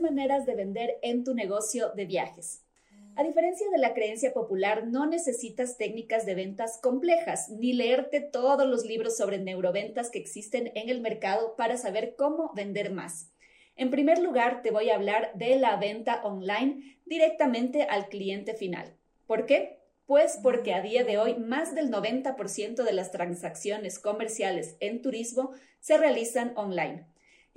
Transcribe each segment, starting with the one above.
De vender en tu negocio de viajes. A diferencia de la creencia popular, no necesitas técnicas de ventas complejas ni leerte todos los libros sobre neuroventas que existen en el mercado para saber cómo vender más. En primer lugar, te voy a hablar de la venta online directamente al cliente final. ¿Por qué? Pues porque a día de hoy más del 90% de las transacciones comerciales en turismo se realizan online.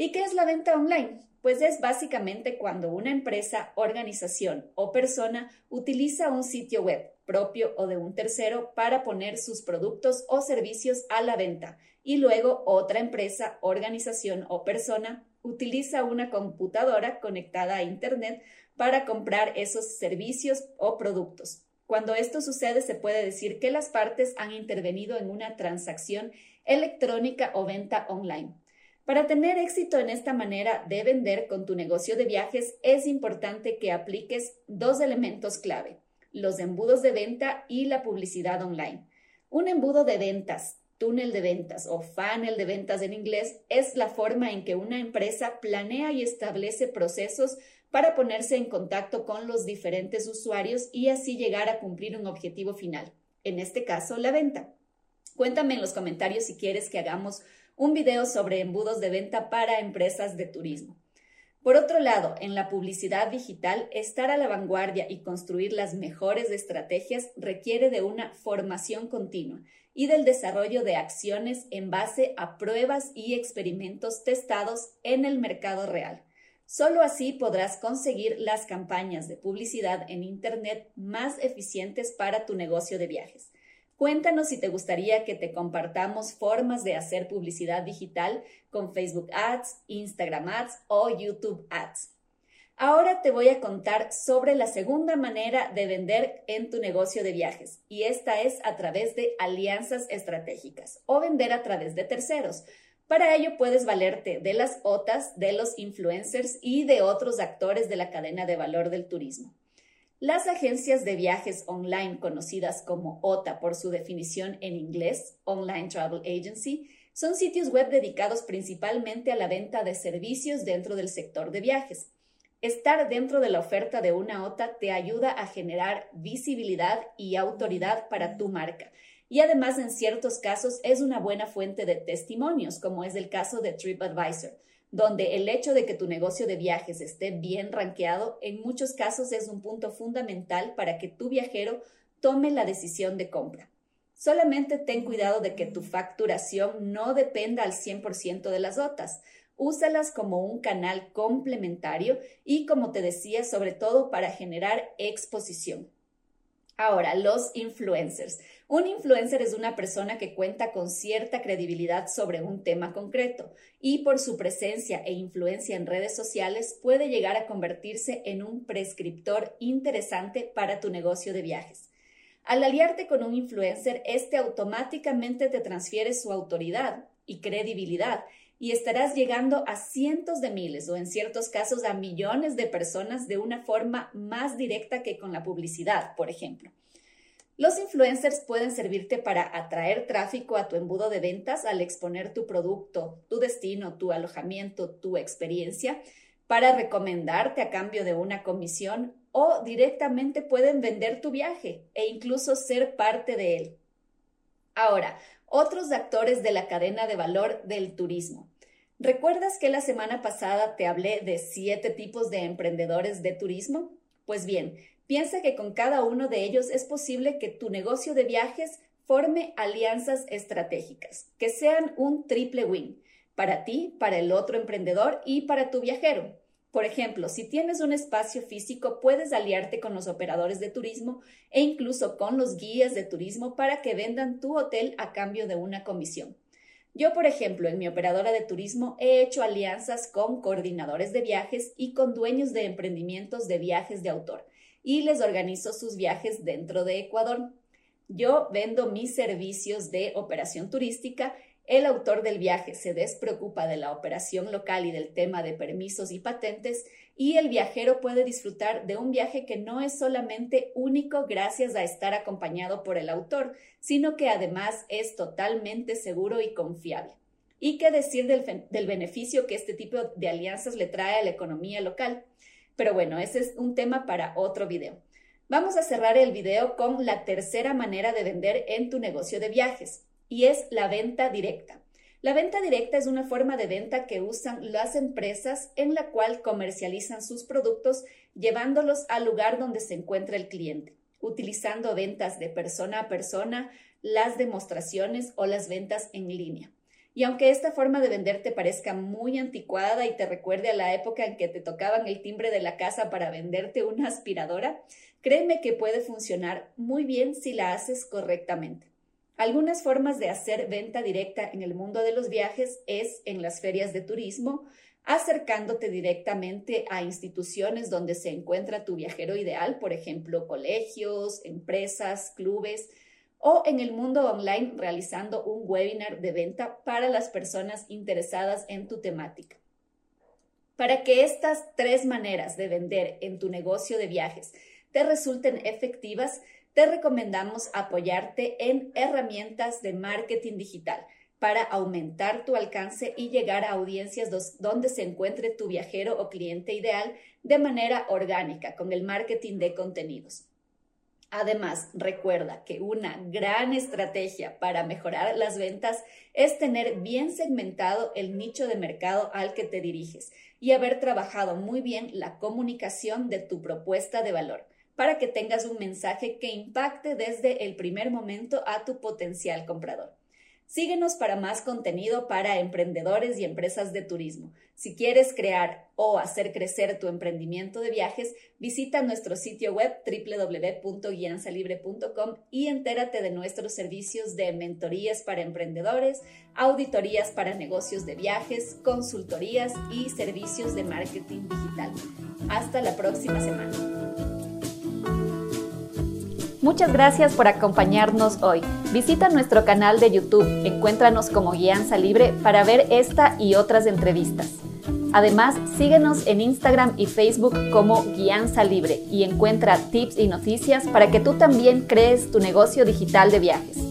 ¿Y qué es la venta online? Pues es básicamente cuando una empresa, organización o persona utiliza un sitio web propio o de un tercero para poner sus productos o servicios a la venta y luego otra empresa, organización o persona utiliza una computadora conectada a Internet para comprar esos servicios o productos. Cuando esto sucede, se puede decir que las partes han intervenido en una transacción electrónica o venta online. Para tener éxito en esta manera de vender con tu negocio de viajes, es importante que apliques dos elementos clave, los embudos de venta y la publicidad online. Un embudo de ventas, túnel de ventas o funnel de ventas en inglés es la forma en que una empresa planea y establece procesos para ponerse en contacto con los diferentes usuarios y así llegar a cumplir un objetivo final, en este caso la venta. Cuéntame en los comentarios si quieres que hagamos un video sobre embudos de venta para empresas de turismo. Por otro lado, en la publicidad digital, estar a la vanguardia y construir las mejores estrategias requiere de una formación continua y del desarrollo de acciones en base a pruebas y experimentos testados en el mercado real. Solo así podrás conseguir las campañas de publicidad en Internet más eficientes para tu negocio de viajes. Cuéntanos si te gustaría que te compartamos formas de hacer publicidad digital con Facebook Ads, Instagram Ads o YouTube Ads. Ahora te voy a contar sobre la segunda manera de vender en tu negocio de viajes y esta es a través de alianzas estratégicas o vender a través de terceros. Para ello puedes valerte de las OTAs, de los influencers y de otros actores de la cadena de valor del turismo. Las agencias de viajes online, conocidas como OTA por su definición en inglés, Online Travel Agency, son sitios web dedicados principalmente a la venta de servicios dentro del sector de viajes. Estar dentro de la oferta de una OTA te ayuda a generar visibilidad y autoridad para tu marca. Y además, en ciertos casos, es una buena fuente de testimonios, como es el caso de TripAdvisor donde el hecho de que tu negocio de viajes esté bien rankeado en muchos casos es un punto fundamental para que tu viajero tome la decisión de compra. Solamente ten cuidado de que tu facturación no dependa al 100% de las OTAs. Úsalas como un canal complementario y, como te decía, sobre todo para generar exposición. Ahora, los influencers. Un influencer es una persona que cuenta con cierta credibilidad sobre un tema concreto y por su presencia e influencia en redes sociales puede llegar a convertirse en un prescriptor interesante para tu negocio de viajes. Al aliarte con un influencer, este automáticamente te transfiere su autoridad y credibilidad y estarás llegando a cientos de miles o en ciertos casos a millones de personas de una forma más directa que con la publicidad, por ejemplo. Los influencers pueden servirte para atraer tráfico a tu embudo de ventas al exponer tu producto, tu destino, tu alojamiento, tu experiencia, para recomendarte a cambio de una comisión o directamente pueden vender tu viaje e incluso ser parte de él. Ahora, otros actores de la cadena de valor del turismo. ¿Recuerdas que la semana pasada te hablé de siete tipos de emprendedores de turismo? Pues bien, piensa que con cada uno de ellos es posible que tu negocio de viajes forme alianzas estratégicas, que sean un triple win para ti, para el otro emprendedor y para tu viajero. Por ejemplo, si tienes un espacio físico, puedes aliarte con los operadores de turismo e incluso con los guías de turismo para que vendan tu hotel a cambio de una comisión. Yo, por ejemplo, en mi operadora de turismo he hecho alianzas con coordinadores de viajes y con dueños de emprendimientos de viajes de autor y les organizo sus viajes dentro de Ecuador. Yo vendo mis servicios de operación turística el autor del viaje se despreocupa de la operación local y del tema de permisos y patentes y el viajero puede disfrutar de un viaje que no es solamente único gracias a estar acompañado por el autor, sino que además es totalmente seguro y confiable. ¿Y qué decir del, beneficio que este tipo de alianzas le trae a la economía local? Pero bueno, ese es un tema para otro video. Vamos a cerrar el video con la tercera manera de vender en tu negocio de viajes y es la venta directa. La venta directa es una forma de venta que usan las empresas en la cual comercializan sus productos llevándolos al lugar donde se encuentra el cliente, utilizando ventas de persona a persona, las demostraciones o las ventas en línea. Y aunque esta forma de vender te parezca muy anticuada y te recuerde a la época en que te tocaban el timbre de la casa para venderte una aspiradora, créeme que puede funcionar muy bien si la haces correctamente. Algunas formas de hacer venta directa en el mundo de los viajes es en las ferias de turismo, acercándote directamente a instituciones donde se encuentra tu viajero ideal, por ejemplo, colegios, empresas, clubes, o en el mundo online realizando un webinar de venta para las personas interesadas en tu temática. Para que estas tres maneras de vender en tu negocio de viajes te resulten efectivas, te recomendamos apoyarte en herramientas de marketing digital para aumentar tu alcance y llegar a audiencias donde se encuentre tu viajero o cliente ideal de manera orgánica con el marketing de contenidos. Además, recuerda que una gran estrategia para mejorar las ventas es tener bien segmentado el nicho de mercado al que te diriges y haber trabajado muy bien la comunicación de tu propuesta de valor para que tengas un mensaje que impacte desde el primer momento a tu potencial comprador. Síguenos para más contenido para emprendedores y empresas de turismo. Si quieres crear o hacer crecer tu emprendimiento de viajes, visita nuestro sitio web www.guianzalibre.com y entérate de nuestros servicios de mentorías para emprendedores, auditorías para negocios de viajes, consultorías y servicios de marketing digital. Hasta la próxima semana. Muchas gracias por acompañarnos hoy. Visita nuestro canal de YouTube, encuéntranos como Guianza Libre para ver esta y otras entrevistas. Además, síguenos en Instagram y Facebook como Guianza Libre y encuentra tips y noticias para que tú también crees tu negocio digital de viajes.